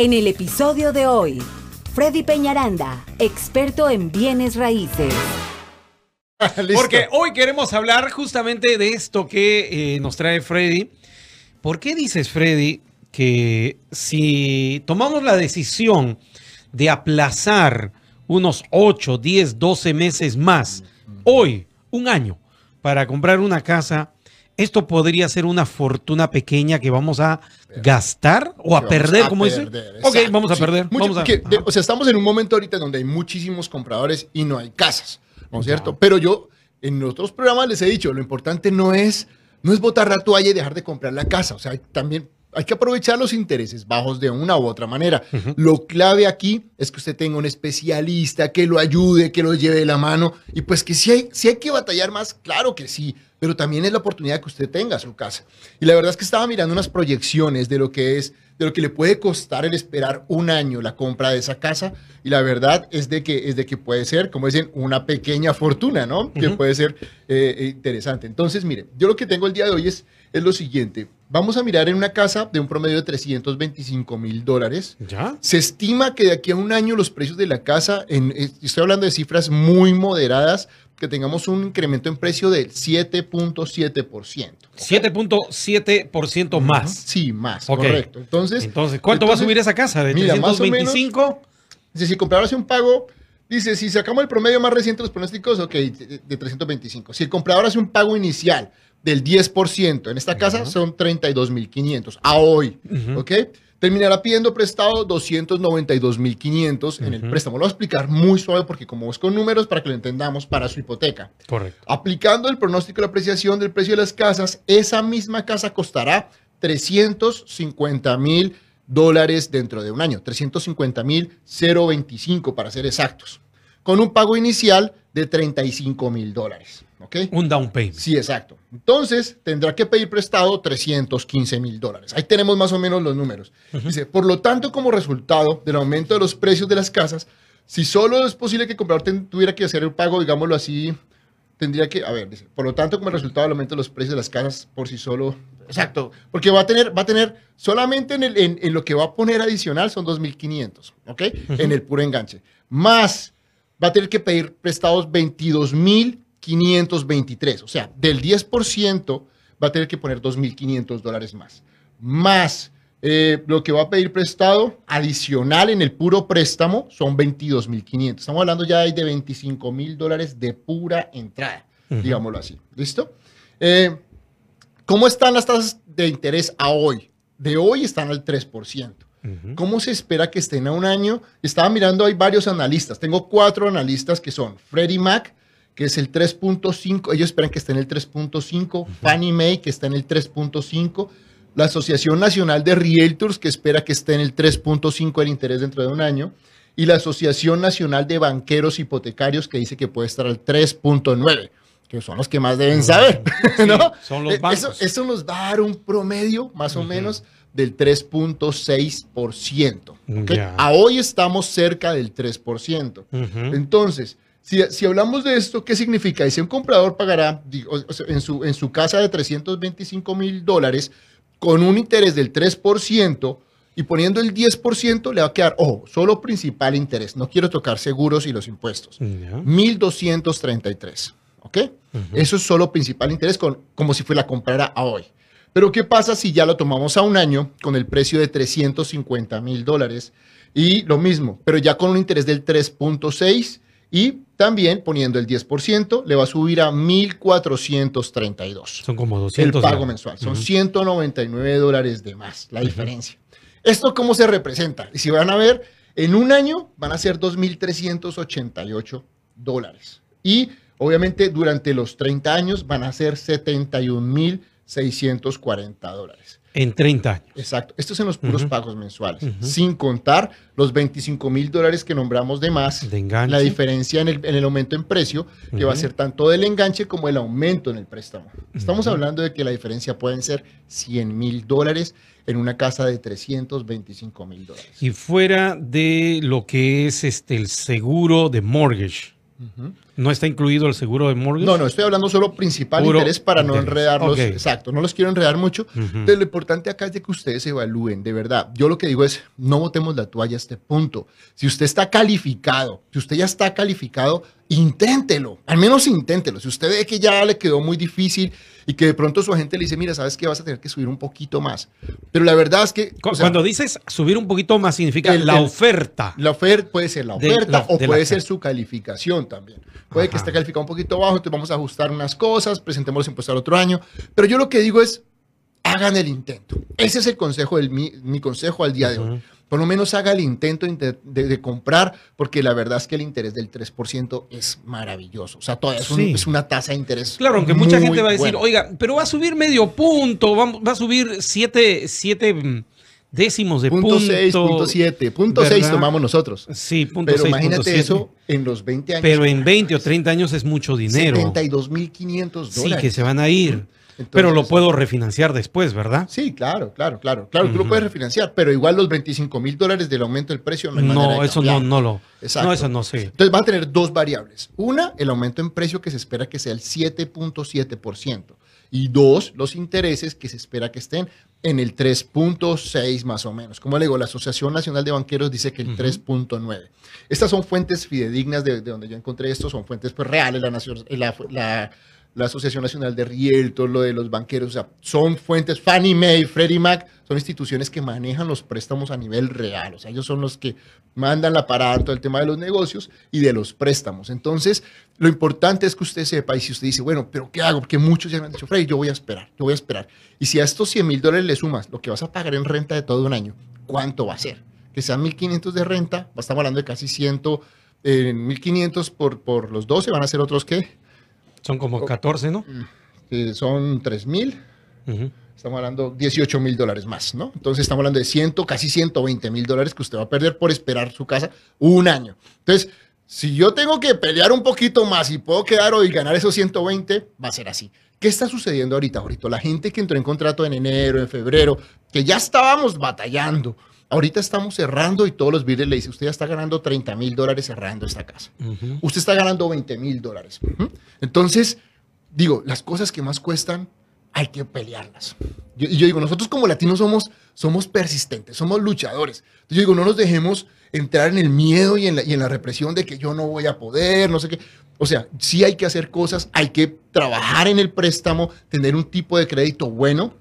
En el episodio de hoy, Freddy Peñaranda, experto en bienes raíces. Porque hoy queremos hablar justamente de esto que eh, nos trae Freddy. ¿Por qué dices, Freddy, que si tomamos la decisión de aplazar unos 8, 10, 12 meses más, hoy, un año, para comprar una casa, esto podría ser una fortuna pequeña que vamos a gastar o a perder, a como dice. Ok, vamos a sí. perder. Mucho- vamos a- que de- o sea, estamos en un momento ahorita donde hay muchísimos compradores y no hay casas, ¿no es cierto? Pero yo en otros programas les he dicho, lo importante no es, no es botar la toalla y dejar de comprar la casa. O sea, también hay que aprovechar los intereses bajos de una u otra manera. Lo clave aquí es que usted tenga un especialista que lo ayude, que lo lleve de la mano. Y pues que si hay, si hay que batallar más, claro que sí, pero también es la oportunidad que usted tenga su casa. Y la verdad es que estaba mirando unas proyecciones de lo que es, de lo que le puede costar el esperar un año la compra de esa casa. Y la verdad es de que, es de que puede ser, como dicen, una pequeña fortuna, ¿no? Que puede ser eh, interesante. Entonces, mire, yo lo que tengo el día de hoy es, es lo siguiente. Vamos a mirar en una casa de un promedio de 325 mil dólares. ¿Ya? Se estima que de aquí a un año los precios de la casa, en, eh, estoy hablando de cifras muy moderadas, que tengamos un incremento en precio del 7.7%. 7.7% más. Sí, más, correcto. Entonces, Entonces, ¿cuánto va a subir esa casa? ¿De mira, más o menos- 325? Dice, si comprador hace un pago, dice, si sacamos el promedio más reciente de los pronósticos, ok, de, de 325. Si el comprador hace un pago inicial del 10%, en esta casa son 32.500 a hoy. ¿ok? Terminará pidiendo prestado 292.500 en el préstamo. Lo voy a explicar muy suave porque como es con números para que lo entendamos para su hipoteca. Correcto. Aplicando el pronóstico de apreciación del precio de las casas, esa misma casa costará 350 mil dólares dentro de un año. 350 mil 025 para ser exactos. Con un pago inicial de 35 mil dólares. ¿Ok? Un down payment. Sí, exacto. Entonces tendrá que pedir prestado 315 mil dólares. Ahí tenemos más o menos los números. Dice, por lo tanto, como resultado del aumento de los precios de las casas, si solo es posible que el comprador tuviera que hacer el pago, digámoslo así, tendría que, a ver, dice, por lo tanto, como resultado del aumento de los precios de las casas por sí solo, exacto, porque va a tener, va a tener solamente en, el- en- en lo que va a poner adicional son 2.500, ¿ok? En el puro enganche. Más va a tener que pedir prestados 22.523, o sea, del 10% va a tener que poner 2.500 dólares más. Más eh, lo que va a pedir prestado adicional en el puro préstamo son 22.500. Estamos hablando ya de 25.000 dólares de pura entrada, digámoslo así. ¿Listo? Eh, ¿Cómo están las tasas de interés a hoy? De hoy están al 3%. ¿Cómo se espera que estén a un año? Estaba mirando, hay varios analistas. Tengo cuatro analistas que son Freddie Mac, que es el 3.5. Ellos esperan que esté en el 3.5. Fannie Mae, que está en el 3.5. La Asociación Nacional de Realtors, que espera que esté en el 3.5 el interés dentro de un año. Y la Asociación Nacional de Banqueros Hipotecarios, que dice que puede estar al 3.9, que son los que más deben saber. Sí, ¿no? son los Eh, bancos. Eso, eso nos va a dar un promedio, más o menos, del 3.6%. ¿ok? Ya. A hoy estamos cerca del 3%. Ujú. Entonces, si, si hablamos de esto, ¿qué significa? Dice, un comprador pagará digo, en, su, en su casa de 325 mil dólares con un interés del 3% y poniendo el 10% le va a quedar, ojo, solo principal interés. No quiero tocar seguros y los impuestos. Ya. 1.233. ¿Ok? Eso es solo principal interés, con, como si fuera la comprara a hoy. Pero ¿qué pasa si ya lo tomamos a un año con el precio de 350 mil dólares? Y lo mismo, pero ya con un interés del 3.6 y también poniendo el 10%, le va a subir a 1.432 Son como el 200. pago ya. mensual. Son Ujú. 199 dólares de más, la diferencia. ¿Esto cómo se representa? Y si van a ver, en un año van a ser 2.388 dólares. Y obviamente durante los 30 años van a ser 71.640 dólares. En 30 años. Exacto. Esto es en los puros pagos mensuales, sin contar los 25 mil dólares que nombramos de más, De enganche. la diferencia en el, en el aumento en precio, que va a ser tanto del enganche como el aumento en el préstamo. Estamos hablando de que la diferencia pueden ser 100 mil dólares en una casa de 325 mil dólares. Y fuera de lo que es este el seguro de mortgage. No está incluido el seguro de mortgage. No, no, estoy hablando solo principal interés para no enredarlos. Exacto, no los quiero enredar mucho. Pero lo importante acá es de que ustedes evalúen, de verdad. Yo lo que digo es, no botemos la toalla a este punto. Si usted está calificado, si usted ya está calificado, inténtelo, al menos inténtelo. Si usted ve que ya le quedó muy difícil y que de pronto su agente le dice, mira, sabes que vas a tener que subir un poquito más. Pero la verdad es que... Cuando dices subir un poquito más significa la oferta. La oferta puede ser la oferta o puede ser su calificación también. Puede que esté calificado un poquito bajo, entonces vamos a ajustar unas cosas, presentemos los impuestos al otro año. Pero yo lo que digo es, hagan el intento. Ese es el consejo, del, mi, consejo al día de hoy por lo menos haga el intento de, comprar, porque la verdad es que el interés del 3% es maravilloso. O sea, todavía es, una tasa de interés. Claro, aunque mucha gente va a decir, oiga, pero va a subir medio punto, va, a subir 7 siete, décimos de punto. Punto 6, punto 7, punto 6 tomamos nosotros. Sí, punto Pero imagínate eso en los 20 años. Pero en 20 o 30 años es mucho dinero. 72.500 dólares. Sí, que se van a ir pero lo puedo refinanciar después, ¿verdad? Sí, claro, claro, claro. Claro, tú lo puedes refinanciar, pero igual los 25 mil dólares del aumento del precio no hay No, eso no, no lo. Exacto. No, eso no sé. Entonces va a tener dos variables. Una, el aumento en precio que se espera que sea el 7.7%. Y dos, los intereses que se espera que estén en el 3.6 más o menos. Como le digo, la Asociación Nacional de Banqueros dice que el 3.9. Estas son fuentes fidedignas de, donde yo encontré esto, son fuentes pues, reales. La, nación, la la Asociación Nacional de Rieltos, lo de los banqueros, o sea, son fuentes, Fannie Mae, Freddie Mac, son instituciones que manejan los préstamos a nivel real, o sea, ellos son los que mandan la parada todo el tema de los negocios y de los préstamos. Entonces, lo importante es que usted sepa, y si usted dice, bueno, pero ¿qué hago? Porque muchos ya me han dicho, Freddy, yo voy a esperar, yo voy a esperar. Y si a estos 100 mil dólares le sumas lo que vas a pagar en renta de todo un año, ¿cuánto va a ser? Que sean 1.500 de renta, estamos hablando de casi 100, eh, 1.500 por, por los 12, van a ser otros, ¿qué? Son como 14, ¿no? son 3 mil. Estamos hablando 18 mil dólares más, ¿no? Entonces estamos hablando de 100, casi 120 mil dólares que usted va a perder por esperar su casa un año. Entonces, si yo tengo que pelear un poquito más y puedo quedar hoy y ganar esos 120, va a ser así. ¿Qué está sucediendo ahorita? Ahorita la gente que entró en contrato en enero, en febrero, que ya estábamos batallando, Ahorita estamos cerrando y todos los biles le dicen, usted ya está ganando 30 mil dólares cerrando esta casa. Usted está ganando 20 mil dólares. Entonces, digo, las cosas que más cuestan hay que pelearlas. y yo digo, nosotros como latinos somos, somos persistentes, somos luchadores. yo digo, no nos dejemos entrar en el miedo y en, la, y en la represión de que yo no voy a poder, no sé qué. O sea, sí hay que hacer cosas, hay que trabajar en el préstamo, tener un tipo de crédito bueno.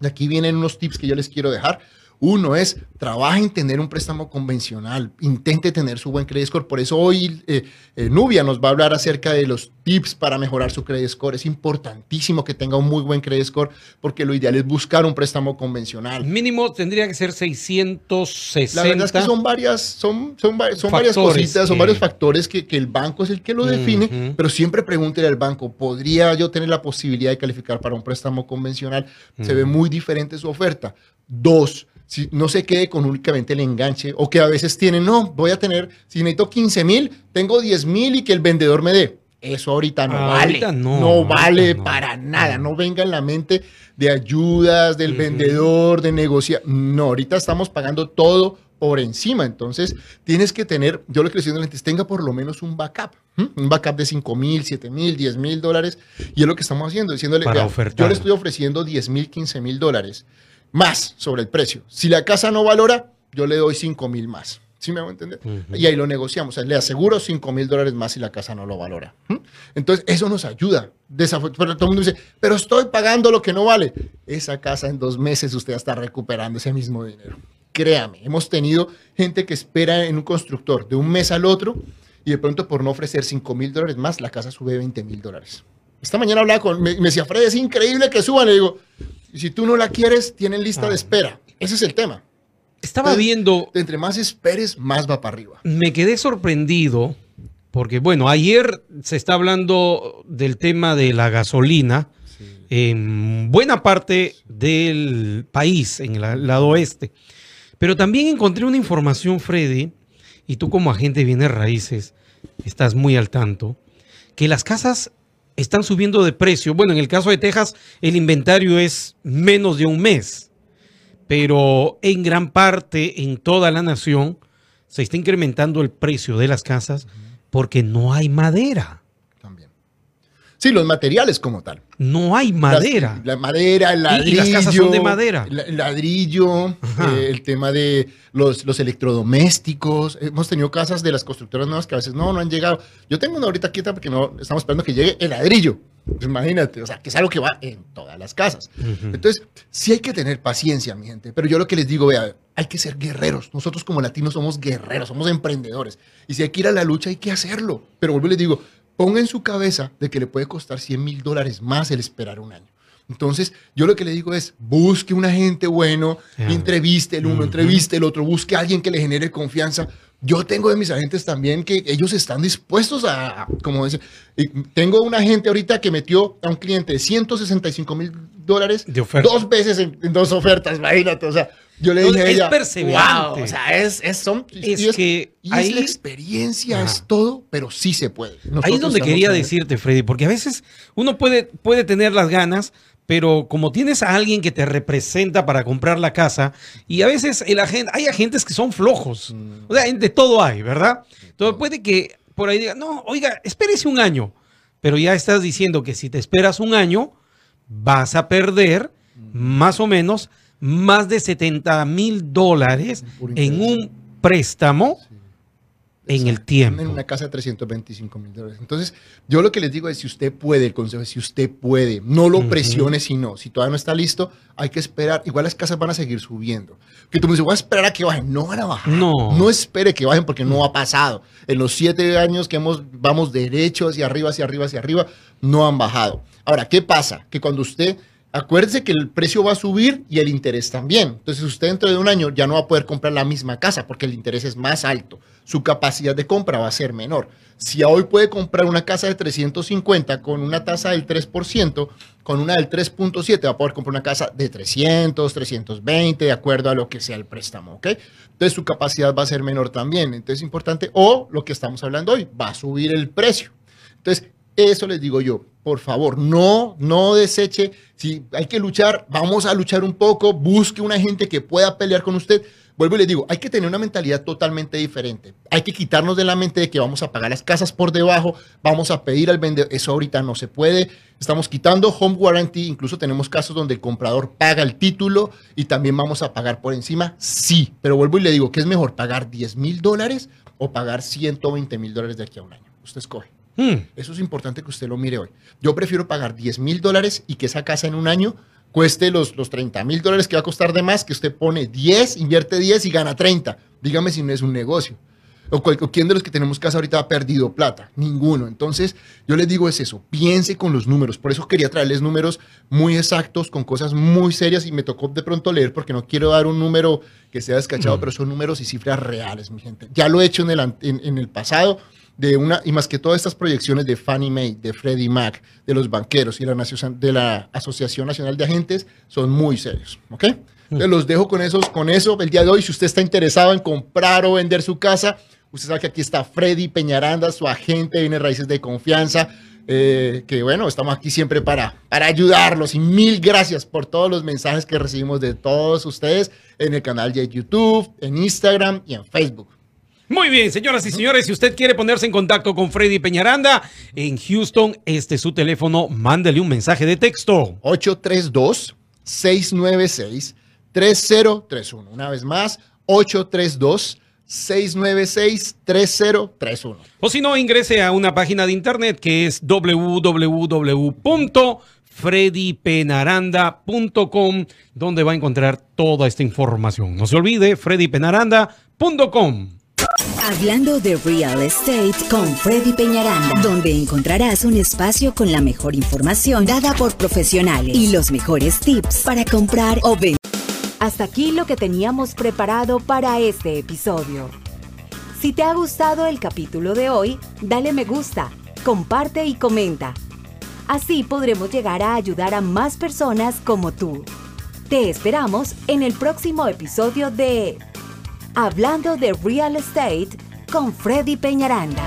Y aquí vienen unos tips que yo les quiero dejar. Uno es, trabaja en tener un préstamo convencional, intente tener su buen credit score. Por eso hoy eh, eh, Nubia nos va a hablar acerca de los tips para mejorar su credit score. Es importantísimo que tenga un muy buen credit score porque lo ideal es buscar un préstamo convencional. Mínimo tendría que ser 660. La verdad es que son varias, son, son, son varias cositas, son varios factores que, que, el banco es el que lo define, pero siempre pregúntele al banco, ¿podría yo tener la posibilidad de calificar para un préstamo convencional? Se ve muy diferente su oferta. Dos, si no se quede con únicamente el enganche o que a veces tienen, no, voy a tener, si necesito 15 mil, tengo 10 mil y que el vendedor me dé. Eso ahorita no vale. no, vale para nada. No venga en la mente de ayudas, del vendedor, de negociar. No, ahorita estamos pagando todo por encima. Entonces, tienes que tener, yo lo que le estoy diciendo tenga por lo menos un backup. Un backup de 5 mil, 7 mil, 10 mil dólares. Y es lo que estamos haciendo, diciéndole, yo le estoy ofreciendo 10 mil, 15 mil dólares más sobre el precio. Si la casa no valora, yo le doy 5 mil más. ¿Sí me hago entender? Y ahí lo negociamos. O sea, le aseguro 5 mil dólares más si la casa no lo valora. Entonces, eso nos ayuda. Pero todo el mundo dice, pero estoy pagando lo que no vale. Esa casa en dos meses usted está recuperando ese mismo dinero. Créame, hemos tenido gente que espera en un constructor de un mes al otro y de pronto por no ofrecer 5 mil dólares más, la casa sube 20 mil dólares. Esta mañana hablaba con, me, me decía, Fred, es increíble que suban. Le digo, y si tú no la quieres, tienen lista de ah. espera. Ese es el tema. Estaba viendo. Entre más esperes, más va para arriba. Me quedé sorprendido porque, bueno, ayer se está hablando del tema de la gasolina en buena parte del país, en el lado oeste. Pero también encontré una información, Freddy, y tú como agente de raíces estás muy al tanto, que las casas están subiendo de precio. Bueno, en el caso de Texas, el inventario es menos de un mes, pero en gran parte, en toda la nación, se está incrementando el precio de las casas porque no hay madera. Sí, los materiales como tal. No hay madera. la madera, el ladrillo. las casas son de madera. El ladrillo, eh, el tema de los, los, electrodomésticos. Hemos tenido casas de las constructoras nuevas que a veces no, no han llegado. Yo tengo una ahorita quieta porque no estamos esperando que llegue el ladrillo. Pues imagínate, o sea, que es algo que va en todas las casas. Entonces, sí hay que tener paciencia, mi gente. Pero yo lo que les digo, vea, hay que ser guerreros. Nosotros como latinos somos guerreros, somos emprendedores. Y si hay que ir a la lucha, hay que hacerlo. Pero vuelvo y les digo, ponga en su cabeza de que le puede costar 100 mil dólares más el esperar un año. Entonces, yo lo que le digo es, busque un agente bueno, entreviste el uno, entreviste el otro, busque a alguien que le genere confianza. Yo tengo de mis agentes también que ellos están dispuestos a, como decir, tengo un agente ahorita que metió a un cliente de 165 mil dólares dos veces en, dos ofertas, imagínate, o sea, yo le dije a ella, perseverante. o sea, es, es, son, es, que ahí, es la experiencia, es todo, pero sí se puede. ahí es donde quería decirte, Freddy, porque a veces uno puede, puede tener las ganas, pero como tienes a alguien que te representa para comprar la casa, y a veces el agente, hay agentes que son flojos, mm. o sea, de todo hay, ¿verdad? Entonces puede que por ahí diga, no, oiga, espérese un año, pero ya estás diciendo que si te esperas un año, vas a perder mm. más o menos más de 70 mil dólares en un préstamo en el tiempo. En una casa de 325 mil dólares. Entonces, yo lo que les digo es, si usted puede, el consejo es, si usted puede, no lo presione si no. Si todavía no está listo, hay que esperar. Igual las casas van a seguir subiendo. Que tú me dices, voy a esperar a que bajen. No van a bajar. No. No espere que bajen porque no ha pasado. En los siete años que hemos, vamos derecho hacia arriba, hacia arriba, hacia arriba, no han bajado. Ahora, ¿qué pasa? Que cuando usted Acuérdese que el precio va a subir y el interés también. Entonces usted dentro de un año ya no va a poder comprar la misma casa porque el interés es más alto. Su capacidad de compra va a ser menor. Si hoy puede comprar una casa de 350 con una tasa del 3%, con una del 3.7 va a poder comprar una casa de 300, 320, de acuerdo a lo que sea el préstamo, ¿ok? Entonces su capacidad va a ser menor también. Entonces es importante, o lo que estamos hablando hoy, va a subir el precio. Entonces, eso les digo yo, por favor, no, no deseche. Si hay que luchar, vamos a luchar un poco. Busque una gente que pueda pelear con usted. Vuelvo y les digo, hay que tener una mentalidad totalmente diferente. Hay que quitarnos de la mente de que vamos a pagar las casas por debajo, vamos a pedir al vendedor. Eso ahorita no se puede. Estamos quitando home warranty. Incluso tenemos casos donde el comprador paga el título y también vamos a pagar por encima. Sí, pero vuelvo y le digo, ¿qué es mejor? ¿Pagar 10 mil dólares o pagar 120 mil dólares de aquí a un año? Usted escoge. Hmm. Eso es importante que usted lo mire hoy. Yo prefiero pagar 10 mil dólares y que esa casa en un año cueste los, los 30 mil dólares que va a costar de más, que usted pone 10, invierte 10 y gana 30. Dígame si no es un negocio. O, quién de los que tenemos casa ahorita ha perdido plata? Ninguno. Entonces, yo les digo es eso, piense con los números. Por eso quería traerles números muy exactos, con cosas muy serias y me tocó de pronto leer porque no quiero dar un número que sea descachado, hmm. pero son números y cifras reales, mi gente. Ya lo he hecho en el, en, en el pasado de una, y más que todas estas proyecciones de Fannie Mae, de Freddie Mac, de los banqueros y la, de la Asociación Nacional de Agentes, son muy serios. ¿Ok? Entonces los dejo con, esos, con eso el día de hoy. Si usted está interesado en comprar o vender su casa, usted sabe que aquí está Freddy Peñaranda, su agente de raíces de confianza. Eh, que bueno, estamos aquí siempre para, para ayudarlos y mil gracias por todos los mensajes que recibimos de todos ustedes en el canal de YouTube, en Instagram y en Facebook. Muy bien, señoras y señores, si usted quiere ponerse en contacto con Freddy Peñaranda en Houston, este es su teléfono, mándele un mensaje de texto. 832-696-3031. Una vez más, 832 696-3031. O si no, ingrese a una página de internet que es www.freddypenaranda.com, donde va a encontrar toda esta información. No se olvide, freddypenaranda.com. Hablando de real estate con Freddy Peñaranda, donde encontrarás un espacio con la mejor información dada por profesionales y los mejores tips para comprar o vender. Hasta aquí lo que teníamos preparado para este episodio. Si te ha gustado el capítulo de hoy, dale me gusta, comparte y comenta. Así podremos llegar a ayudar a más personas como tú. Te esperamos en el próximo episodio de Hablando de Real Estate con Freddy Peñaranda.